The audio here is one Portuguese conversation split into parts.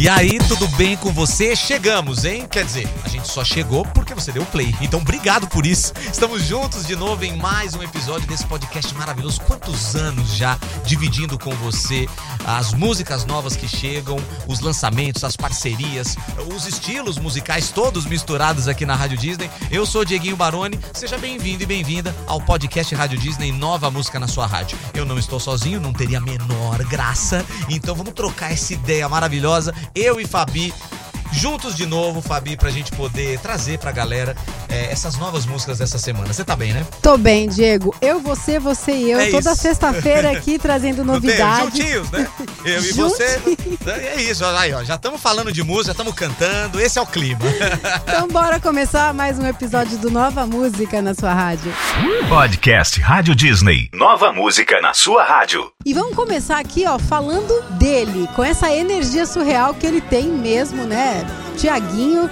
E aí, tudo bem com você? Chegamos, hein? Quer dizer, a gente só chegou porque você deu play. Então, obrigado por isso. Estamos juntos de novo em mais um episódio desse podcast maravilhoso. Quantos anos já dividindo com você as músicas novas que chegam, os lançamentos, as parcerias, os estilos musicais todos misturados aqui na Rádio Disney. Eu sou Dieguinho Baroni. Seja bem-vindo e bem-vinda ao podcast Rádio Disney Nova Música na sua rádio. Eu não estou sozinho, não teria a menor graça. Então, vamos trocar essa ideia maravilhosa eu e Fabi juntos de novo, Fabi, pra gente poder trazer pra galera é, essas novas músicas dessa semana. Você tá bem, né? Tô bem, Diego. Eu, você, você e eu, É toda sexta-feira aqui trazendo novidades. Juntinhos, né? Eu e você. É isso, olha aí, ó. Já estamos falando de música, já estamos cantando, esse é o clima. Então bora começar mais um episódio do Nova Música na sua rádio. Podcast Rádio Disney. Nova música na sua rádio. E vamos começar aqui, ó, falando dele, com essa energia surreal que ele tem mesmo, né? Tiaguinho,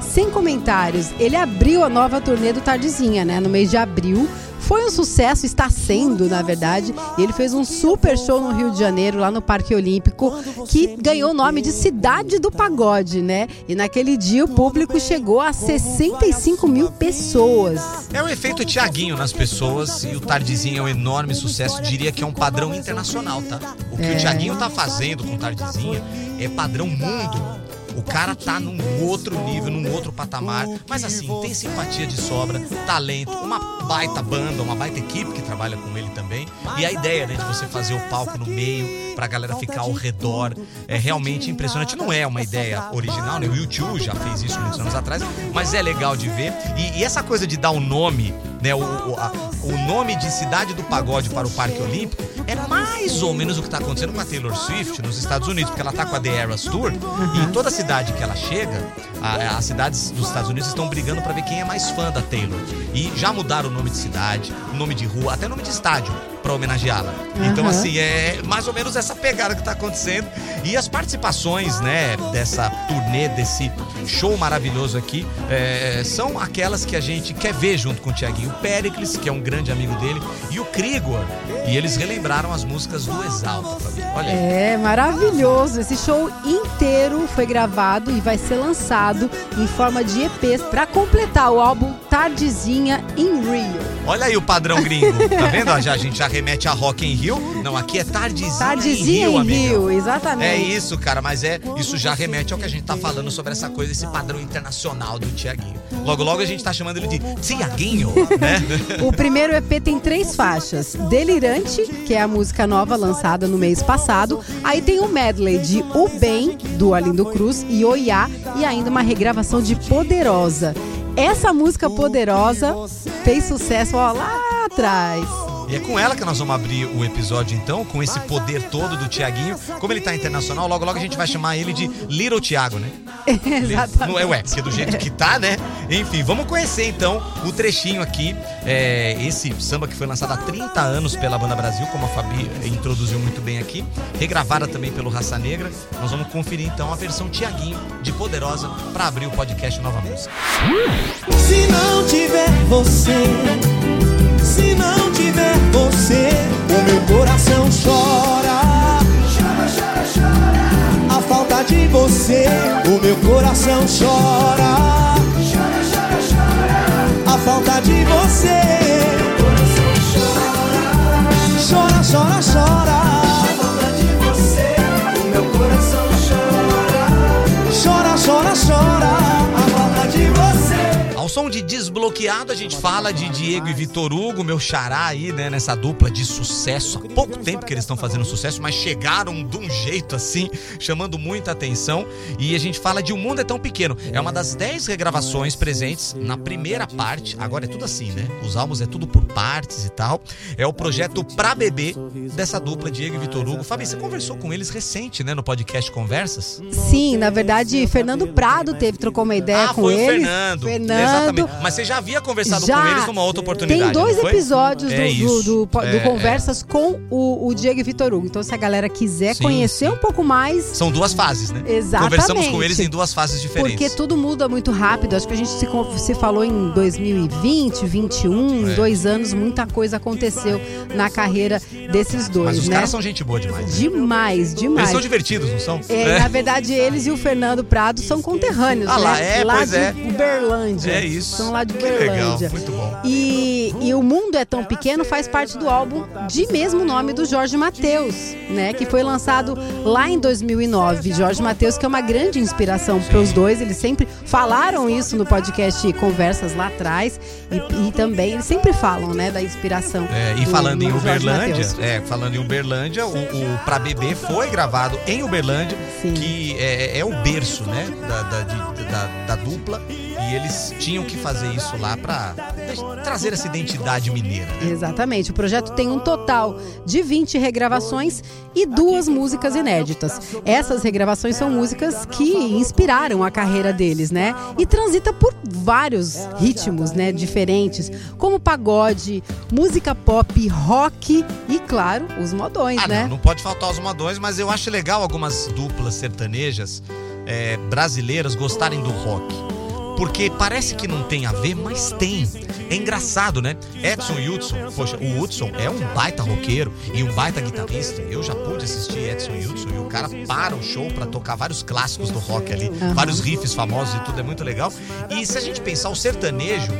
sem comentários. Ele abriu a nova turnê do Tardezinha, né? No mês de abril. Foi um sucesso, está sendo, na verdade. E ele fez um super show no Rio de Janeiro, lá no Parque Olímpico, que ganhou o nome de Cidade do Pagode, né? E naquele dia o público chegou a 65 mil pessoas. É o efeito Tiaguinho nas pessoas e o Tardezinho é um enorme sucesso. Diria que é um padrão internacional, tá? O que o Tiaguinho tá fazendo com o Tardezinho é padrão mundo. O cara tá num outro nível, num outro patamar. Mas assim, tem simpatia de sobra, talento, uma baita banda, uma baita equipe que trabalha com ele também. E a ideia, né, de você fazer o palco no meio, pra galera ficar ao redor, é realmente impressionante. Não é uma ideia original, né? O YouTube já fez isso muitos anos atrás, mas é legal de ver. E, e essa coisa de dar o nome, né, o, o, a- o nome de Cidade do Pagode para o Parque Olímpico é mais ou menos o que tá acontecendo com a Taylor Swift nos Estados Unidos, porque ela tá com a The Eras Tour e em toda cidade que ela chega, a- as cidades dos Estados Unidos estão brigando para ver quem é mais fã da Taylor. E já mudaram o nome de cidade, nome de rua, até nome de estádio para homenageá-la. Então Aham. assim, é mais ou menos essa pegada que tá acontecendo. E as participações, né, dessa turnê, desse show maravilhoso aqui, é, são aquelas que a gente quer ver junto com o Tiaguinho. Pericles, que é um grande amigo dele, e o Krigor. E eles relembraram as músicas do Exalta, Fabi. Olha aí. É maravilhoso. Esse show inteiro foi gravado e vai ser lançado em forma de EPs para completar o álbum Tardezinha em Rio. Olha aí o padrão gringo. Tá vendo? Já, a gente já remete a Rock in Rio. Não, aqui é Tardezinha, Tardezinha em Rio, em. Rio, exatamente. É isso, cara, mas é isso já remete ao que a gente tá falando sobre essa coisa, esse padrão internacional do Tiaguinho. Logo, logo a gente tá chamando ele de Tiaguinho, né? O primeiro EP tem três faixas: Delirante, que é a música nova lançada no mês passado. Aí tem um medley de O Bem, do Arlindo Cruz, e Oiá, e ainda uma regravação de Poderosa. Essa música Poderosa fez sucesso ó, lá E é com ela que nós vamos abrir o episódio, então, com esse poder todo do Tiaguinho. Como ele tá internacional, logo logo a gente vai chamar ele de Little Tiago, né? Exatamente. Não é, ué, porque do jeito que tá, né? Enfim, vamos conhecer então o trechinho aqui. É, esse samba que foi lançado há 30 anos pela Banda Brasil, como a Fabi introduziu muito bem aqui, regravada também pelo Raça Negra. Nós vamos conferir então a versão Tiaguinho de Poderosa para abrir o podcast Nova Música. Se não tiver você, se não tiver você, o meu coração chora. Chora, chora, chora. A falta de você, o meu coração chora. De Desbloqueado, a gente fala de Diego e Vitor Hugo, meu xará aí, né, nessa dupla de sucesso. Há pouco tempo que eles estão fazendo sucesso, mas chegaram de um jeito assim, chamando muita atenção. E a gente fala de O Mundo é Tão Pequeno. É uma das 10 regravações presentes na primeira parte. Agora é tudo assim, né? Os álbuns é tudo por partes e tal. É o projeto Pra Bebê dessa dupla, Diego e Vitor Hugo. Fabi, você conversou com eles recente, né, no podcast Conversas? Sim, na verdade, Fernando Prado teve, trocou uma ideia Ah, com foi o eles. Fernando. Fernando, Exatamente. Mas você já havia conversado Já. com eles numa outra oportunidade. Tem dois episódios É do, do, do, do É, Conversas com o, o Diego e Vitor Hugo. Então, se a galera quiser Sim, conhecer sim. um pouco mais, São duas fases, né? Exatamente. Conversamos com eles em duas fases diferentes. Porque tudo muda muito rápido. Acho que a gente se, se falou em 2020, 2021, É. em dois anos, muita coisa aconteceu na carreira desses dois, Mas os né? caras são gente boa demais. né? Demais, Eles demais. são divertidos, não são? É, Na verdade, eles e o Fernando Prado são conterrâneos, Ah né? lá, é, lá pois de é. Uberlândia. É isso. São lá de Que legal, Uberlândia. muito bom. E, e O Mundo é Tão Pequeno faz parte do álbum de mesmo nome do Jorge Mateus, né? Que foi lançado lá em 2009. Jorge Mateus, que é uma grande inspiração para os dois. Eles sempre falaram isso no podcast Conversas lá atrás. E, e também, eles sempre falam, né? Da inspiração. É, e do- falando em Uberlândia, é, falando em Uberlândia, o, o Pra Bebê foi gravado em Uberlândia, Sim. que é, é o berço, né, da, da, de- da- da dupla, e eles tinham que fazer isso lá pra trazer essa identidade mineira. né? Exatamente. O projeto tem um total de 20 regravações e duas músicas inéditas. Essas regravações são músicas que inspiraram a carreira deles, né? E transita por vários ritmos, né, diferentes, como pagode, música pop, rock e, claro, os modões, Ah, né? não, não pode faltar os modões, mas eu acho legal algumas duplas sertanejas é, brasileiras gostarem do rock. Porque parece que não tem a ver, mas tem. É engraçado, né? Edson Hudson, poxa, o Hudson é um baita roqueiro e um baita guitarrista. Eu já pude assistir Edson Hudson e o cara para o show pra tocar vários clássicos do rock ali, Aham. vários riffs famosos e tudo, é muito legal. E se a gente pensar o sertanejo,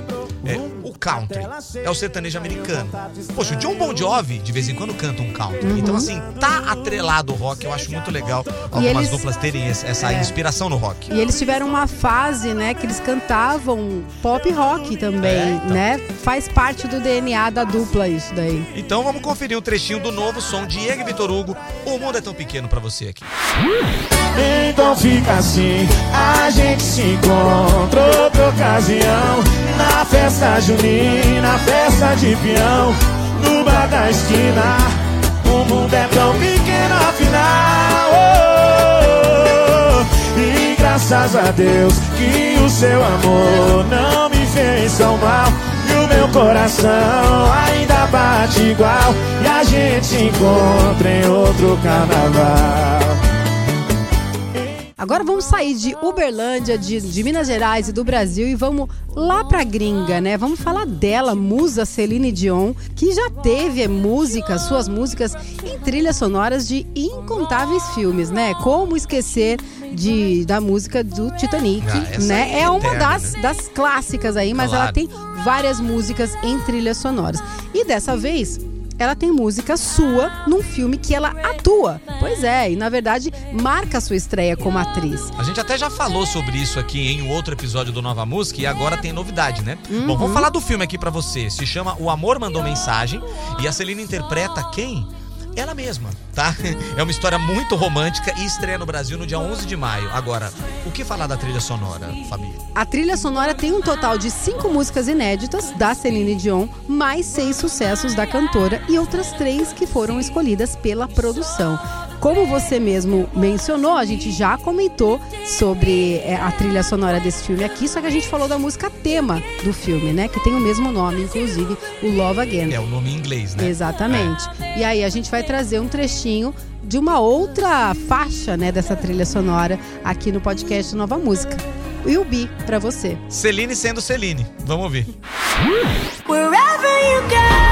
é, country é o sertanejo americano. Poxa, o John Bon Jovi de vez em quando canta um country. Uhum. Então, assim, tá atrelado ao rock. Eu acho muito legal algumas eles- duplas terem essa É. inspiração no rock. E eles tiveram uma fase, né, que eles cantavam pop rock também, É, então. né? Faz parte do DNA da dupla isso daí. Então vamos conferir um trechinho do novo som de Diego e Vitor Hugo. O mundo é tão pequeno pra você aqui. Então fica assim, a gente se encontra outra ocasião Na festa junina, festa de peão No bar da esquina, o mundo é tão pequeno afinal oh, oh, oh. E graças a Deus que o seu amor não me fez tão mal E o meu coração ainda bate igual E a gente encontra em outro carnaval Agora vamos sair de Uberlândia, de, de Minas Gerais e do Brasil e vamos lá pra gringa, né? Vamos falar dela, musa Celine Dion, que já teve é, músicas, suas músicas em trilhas sonoras de incontáveis filmes, né? Como esquecer de, da música do Titanic, Ah, né? é É uma eterna, das, né? das clássicas aí, mas Claro. ela tem várias músicas em trilhas sonoras. E dessa vez ela tem música sua num filme que ela atua. Pois é, e na verdade marca a sua estreia como atriz. A gente até já falou sobre isso aqui em um outro episódio do Nova Música e agora tem novidade, né? Uhum. Bom, vamos falar do filme aqui pra você. Se chama O Amor Mandou Mensagem e a Celina interpreta quem? Ela mesma, tá? É uma história muito romântica e estreia no Brasil no dia 11 de maio. Agora, o que falar da trilha sonora, Fabi? A trilha sonora tem um total de cinco músicas inéditas da Celine Dion, mais seis sucessos da cantora e outras três que foram escolhidas pela produção. Como você mesmo mencionou, a gente já comentou sobre é, a trilha sonora desse filme aqui, só que a gente falou da música tema do filme, né? Que tem o mesmo nome, inclusive, o Love Again. É o nome em inglês, né? Exatamente. E aí a gente vai trazer um trechinho de uma outra faixa, né, dessa trilha sonora aqui no podcast Nova Música. Will Be pra você. Celine sendo Celine. Vamos ouvir. Wherever you go,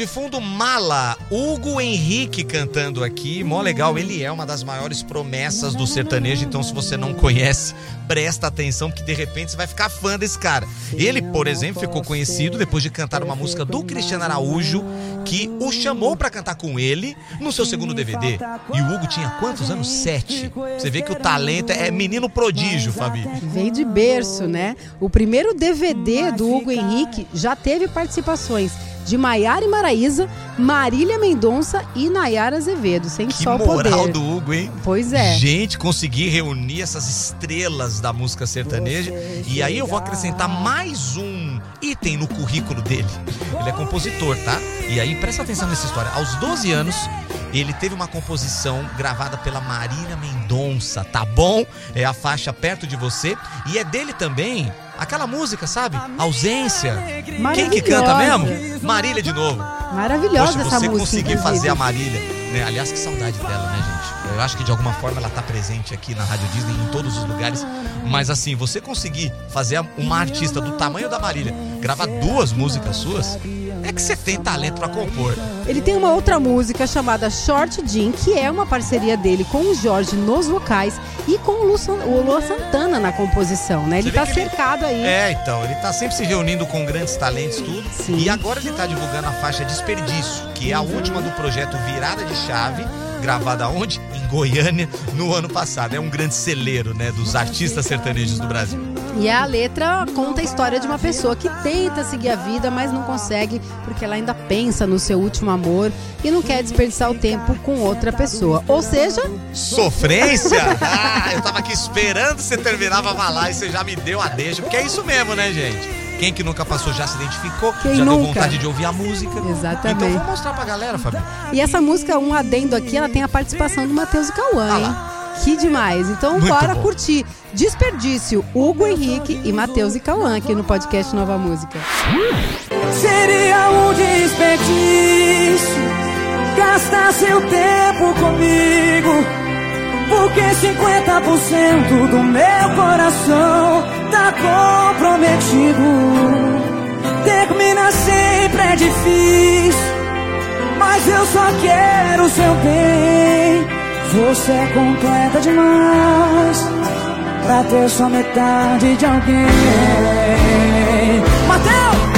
de fundo, Mala. Hugo Henrique cantando aqui. Mó legal. Ele é uma das maiores promessas do sertanejo. Então, se você não conhece, presta atenção, que de repente você vai ficar fã desse cara. Ele, por exemplo, ficou conhecido depois de cantar uma música do Cristiano Araújo, que o chamou pra cantar com ele no seu segundo DVD. E o Hugo tinha quantos anos? Sete. Você vê que o talento é menino prodígio, Fabi. Veio de berço, né? O primeiro DVD do Hugo Henrique já teve participações de Maiara e Maraíza, Marília Mendonça e Nayara Azevedo, sem Que só o moral poder. do Hugo, hein? Pois é. Gente, consegui reunir essas estrelas da música sertaneja. E aí eu vou acrescentar mais um item no currículo dele. Ele é compositor, tá? E aí presta atenção nessa história. Aos 12 anos, ele teve uma composição gravada pela Marília Mendonça, tá bom? É a faixa Perto de Você. E é dele também aquela música, sabe? Ausência. Quem que canta mesmo? Marília de novo. Maravilhosa Poxa, essa você música. conseguir inclusive. fazer a Marília, né? Aliás, que saudade dela, né, gente? Eu acho que de alguma forma ela tá presente aqui na Rádio Disney em todos os lugares. Mas assim, você conseguir fazer uma artista do tamanho da Marília gravar duas músicas suas, é que você tem talento pra compor. Ele tem uma outra música chamada Short Jean, que é uma parceria dele com o Jorge nos vocais e com o Lu, San- o Lua Santana na composição, né? Ele tá que ele- cercado aí. É, então, ele tá sempre se reunindo com grandes talentos, tudo. Sim. E agora ele tá divulgando a faixa Desperdício, que é a última do projeto Virada de Chave, gravada onde? Em Goiânia, no ano passado. É um grande celeiro, né, dos artistas sertanejos do Brasil. E a letra conta a história de uma pessoa que tenta seguir a vida, mas não consegue porque ela ainda pensa no seu último amor e não quer desperdiçar o tempo com outra pessoa. Ou seja, Sofrência? Ah, eu tava aqui esperando você terminar pra falar e você já me deu a deixa, porque é isso mesmo, né, gente? Quem que nunca passou já se identificou, Quem já deu nunca? vontade de ouvir a música. Exatamente. Então vou mostrar pra galera, Fabio. e essa música, um adendo aqui, ela tem a participação do Matheus e Cauã, Ah hein? Que demais. Então Muito bora bom. curtir Desperdício, Hugo Henrique e Matheus e Cauã aqui no podcast Nova Música. Seria um desperdício gastar seu tempo comigo. Porque 50% do meu coração tá comprometido. Termina sempre é difícil, mas eu só quero o seu bem. Você é completa demais pra ter só metade de alguém. Mateus!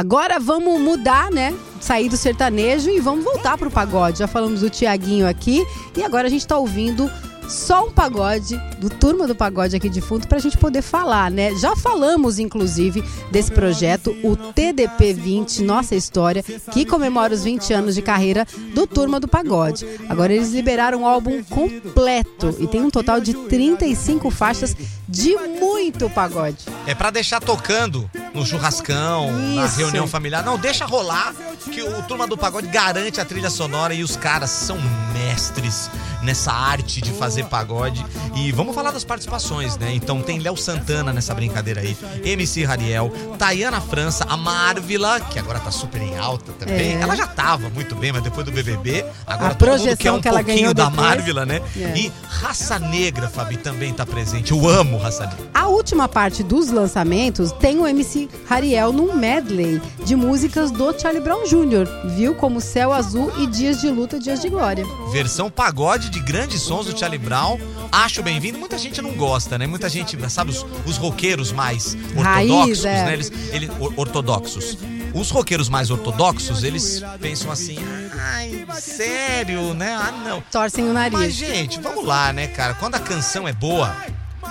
Agora vamos mudar, né? Sair do sertanejo e vamos voltar pro pagode. Já falamos do Tiaguinho aqui e agora a gente tá ouvindo só um pagode, do Turma do Pagode aqui de fundo, pra gente poder falar, né? Já falamos, inclusive, desse projeto, o TDP 20, Nossa História, que comemora os 20 anos de carreira do Turma do Pagode. Agora eles liberaram um álbum completo e tem um total de 35 faixas de muito pagode. É pra deixar tocando no churrascão, na Isso. reunião familiar. Não, deixa rolar, que o Turma do Pagode garante a trilha sonora e os caras são mestres nessa arte de fazer pagode. E vamos falar das participações, né? Então tem Léo Santana nessa brincadeira aí, MC Rariel, Tayana França, a Marvila, que agora tá super em alta também. É. Ela já tava muito bem, mas depois do BBB, agora A todo mundo projeção quer um que ela pouquinho ganhou da depois. Marvila, né? É. E Raça Negra, Fabi, também tá presente. Eu amo Raça Negra. A última parte dos lançamentos tem o MC Rariel num medley de músicas do Charlie Brown Jr., viu? Como Céu Azul e Dias de Luta, Dias de Glória. Versão pagode de grandes sons do Charlie Brown. Acho bem-vindo. Muita gente não gosta, né? Muita gente, sabe, os, os roqueiros mais Raiz, ortodoxos, é. né? Eles, ele- or- ortodoxos. Os roqueiros mais ortodoxos, eles pensam assim, ai, sério, né? Ah, não. Torcem o Mas, nariz. gente, vamos lá, né, cara? Quando a canção é boa,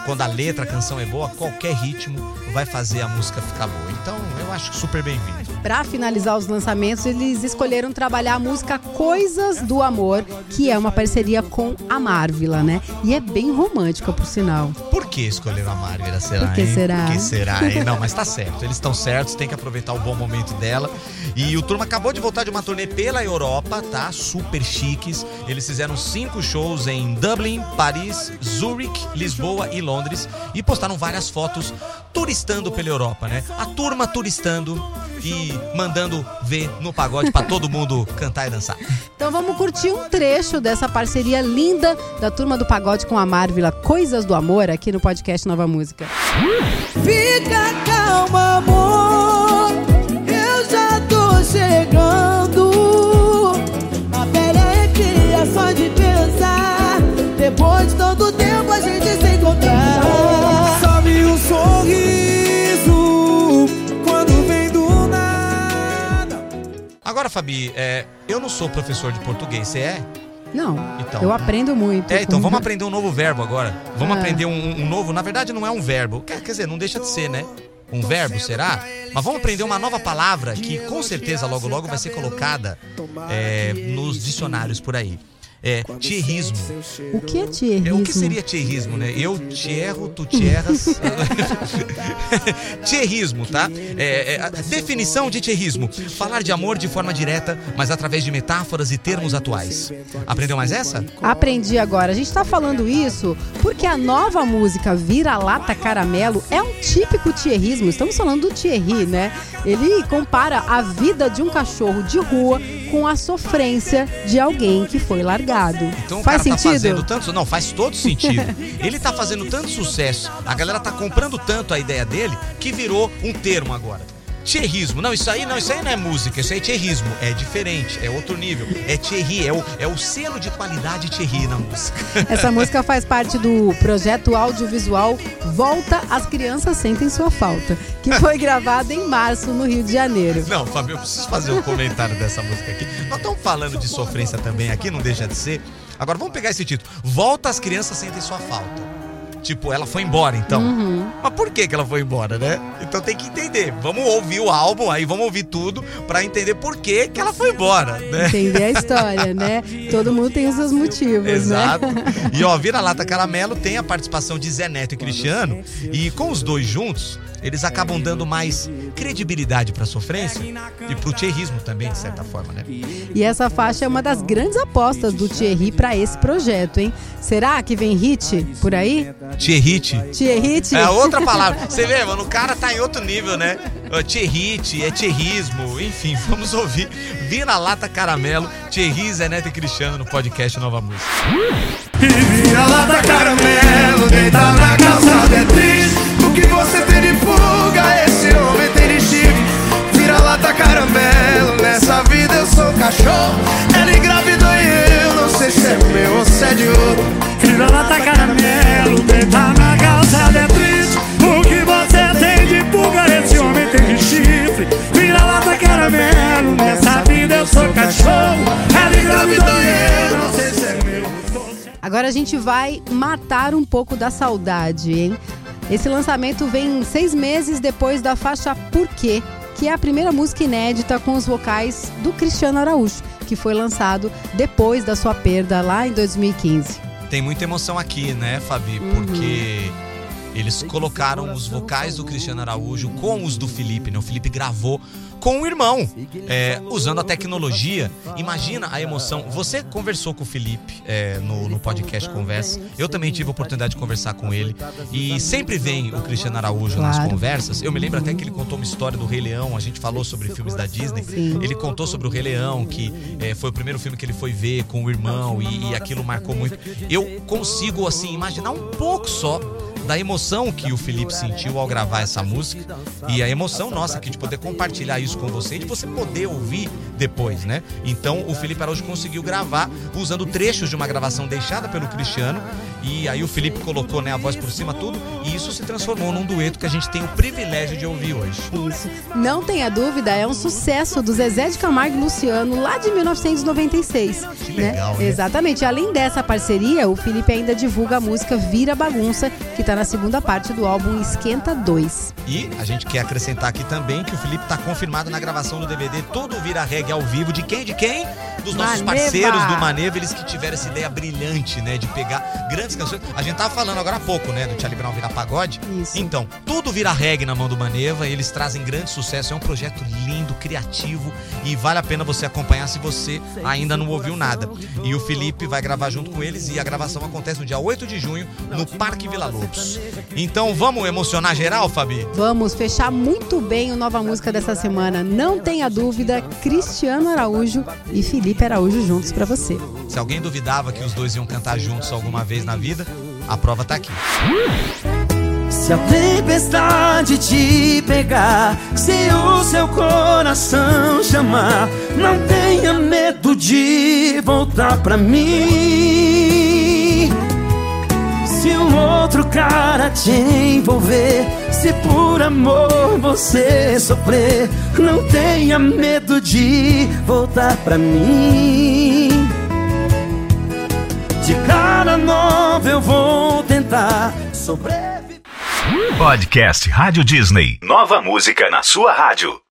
quando a letra, a canção é boa, qualquer ritmo vai fazer a música ficar boa. Então, eu acho super bem-vindo. Pra finalizar os lançamentos, eles escolheram trabalhar a música Coisas do Amor, que é uma parceria com a Marvila, né? E é bem romântica, por sinal. Por que escolheram a Marvila, será, Por que hein? será? Por que será? Não, mas tá certo. Eles estão certos, tem que aproveitar o bom momento dela. E o Turma acabou de voltar de uma turnê pela Europa, tá? Super chiques. Eles fizeram cinco shows em Dublin, Paris, Zurich, Lisboa e Londres. E postaram várias fotos turistando pela Europa, né? A turma turistando e mandando ver no pagode pra todo mundo cantar e dançar. Então vamos curtir um trecho dessa parceria linda da Turma do Pagode com a Marvila, Coisas do Amor, aqui no podcast Nova Música. Fica calma, amor. Agora, Fabi, é, eu não sou professor de português, você é? Não, Então. eu aprendo muito. É, então vamos aprender um novo verbo agora. Vamos Ah. aprender um, um novo. Na verdade, não é um verbo. Quer, quer dizer, não deixa de ser, né? Um verbo, será? Mas vamos aprender uma nova palavra que com certeza logo logo vai ser colocada é, nos dicionários por aí. É tierrismo. O que é É, tierrismo? o que seria tierrismo, né? Eu te erro, tu te erras. tierrismo, tá? É, é, a definição de tierrismo: falar de amor de forma direta, mas através de metáforas e termos atuais. Aprendeu mais essa? Aprendi agora. A gente tá falando isso porque a nova música Vira-Lata Caramelo é um típico tierrismo. Estamos falando do Thierry, né? Ele compara a vida de um cachorro de rua com a sofrência de alguém que foi largado. Então Faz cara sentido? tá fazendo tanto. Não, faz todo sentido. Ele tá fazendo tanto sucesso, a galera tá comprando tanto a ideia dele que virou um termo agora. Tierrismo. Não, isso aí não, isso aí não é música, isso aí é tierrismo. É diferente, é outro nível. É Thierry, é o, é o selo de qualidade Thierry na música. Essa música faz parte do projeto audiovisual Volta as Crianças Sentem Sua Falta, que foi gravado em março no Rio de Janeiro. Não, Fábio, eu preciso fazer um comentário dessa música aqui. Nós estamos falando de sofrência também aqui, não deixa de ser. Agora vamos pegar esse título. Volta as crianças sentem sua falta. Tipo, ela foi embora então. Mas por que, que ela foi embora, né? Então tem que entender. Vamos ouvir o álbum, aí vamos ouvir tudo pra entender por que, que ela foi embora, né? Entender a história, né? Todo mundo tem os seus motivos, Exato. né? E ó, Vira Lata Caramelo tem a participação de Zé Neto e Cristiano. E com os dois juntos, eles acabam dando mais credibilidade pra sofrência e pro tierrismo também, de certa forma, né? E essa faixa é uma das grandes apostas do Thierry pra esse projeto, hein? Será que vem hit por aí? Tierrite. Thierry? É outra palavra. Você vê, mano, o cara tá em outro nível, né? Tierrite, é tierrismo, enfim, vamos ouvir Vira Lata Caramelo, Thierry, Zé Neto e Cristiano no podcast Nova Música. E vira lá da caramelo, deitar na calçada é triste a gente vai matar um pouco da saudade, hein? Esse lançamento vem seis meses depois da faixa Por Quê, que é a primeira música inédita com os vocais do Cristiano Araújo, que foi lançado depois da sua perda lá em 2015. Tem muita emoção aqui, né, Fabi? Porque eles colocaram os vocais do Cristiano Araújo com os do Felipe, né? O Felipe gravou com o irmão, é, usando a tecnologia. Imagina a emoção. Você conversou com o Felipe é, no, no podcast Conversa. Eu também tive a oportunidade de conversar com ele. E sempre vem o Cristiano Araújo nas Claro. conversas. Eu me lembro até que ele contou uma história do Rei Leão. A gente falou sobre filmes da Disney. Sim. Ele contou sobre o Rei Leão, que é, foi o primeiro filme que ele foi ver com o irmão e, e aquilo marcou muito. Eu consigo, assim, imaginar um pouco só da emoção que o Felipe sentiu ao gravar essa música e a emoção nossa aqui de poder compartilhar isso com você e de você poder ouvir depois, né? Então o Felipe Araújo conseguiu gravar usando trechos de uma gravação deixada pelo Cristiano e aí o Felipe colocou né, a voz por cima tudo e isso se transformou num dueto que a gente tem o privilégio de ouvir hoje. Isso. Não tenha dúvida, é um sucesso do Zezé de Camargo e Luciano lá de 1996. Que legal, né? Exatamente. Além dessa parceria, o Felipe ainda divulga a música Vira Bagunça, que tá na segunda parte do álbum Esquenta 2. E a gente quer acrescentar aqui também que o Felipe tá confirmado na gravação do DVD Tudo Vira Reggae ao vivo. De quem? De quem? Dos nossos Maneva. parceiros do Maneva, eles que tiveram essa ideia brilhante, né? De pegar grandes canções. A gente tava falando agora há pouco, né? Do Charlie Brown virar pagode. Isso. Então, tudo vira reggae na mão do Maneva. Eles trazem grande sucesso. É um projeto lindo, criativo e vale a pena você acompanhar se você ainda não ouviu nada. E o Felipe vai gravar junto com eles e a gravação acontece no dia 8 de junho no Parque Vila Lobos. Então, vamos emocionar geral, Fabi? Vamos fechar muito bem o nova música dessa semana. Não tenha dúvida, Cristiano Araújo e Felipe Araújo juntos pra você. Se alguém duvidava que os dois iam cantar juntos alguma vez na vida, a prova tá aqui. Se a tempestade te pegar, se o seu coração chamar, não tenha medo de voltar pra mim. um outro cara te envolver. Se por amor você sofrer, não tenha medo de voltar pra mim. De cara nova eu vou tentar sobreviver. Podcast Rádio Disney. Nova música na sua rádio.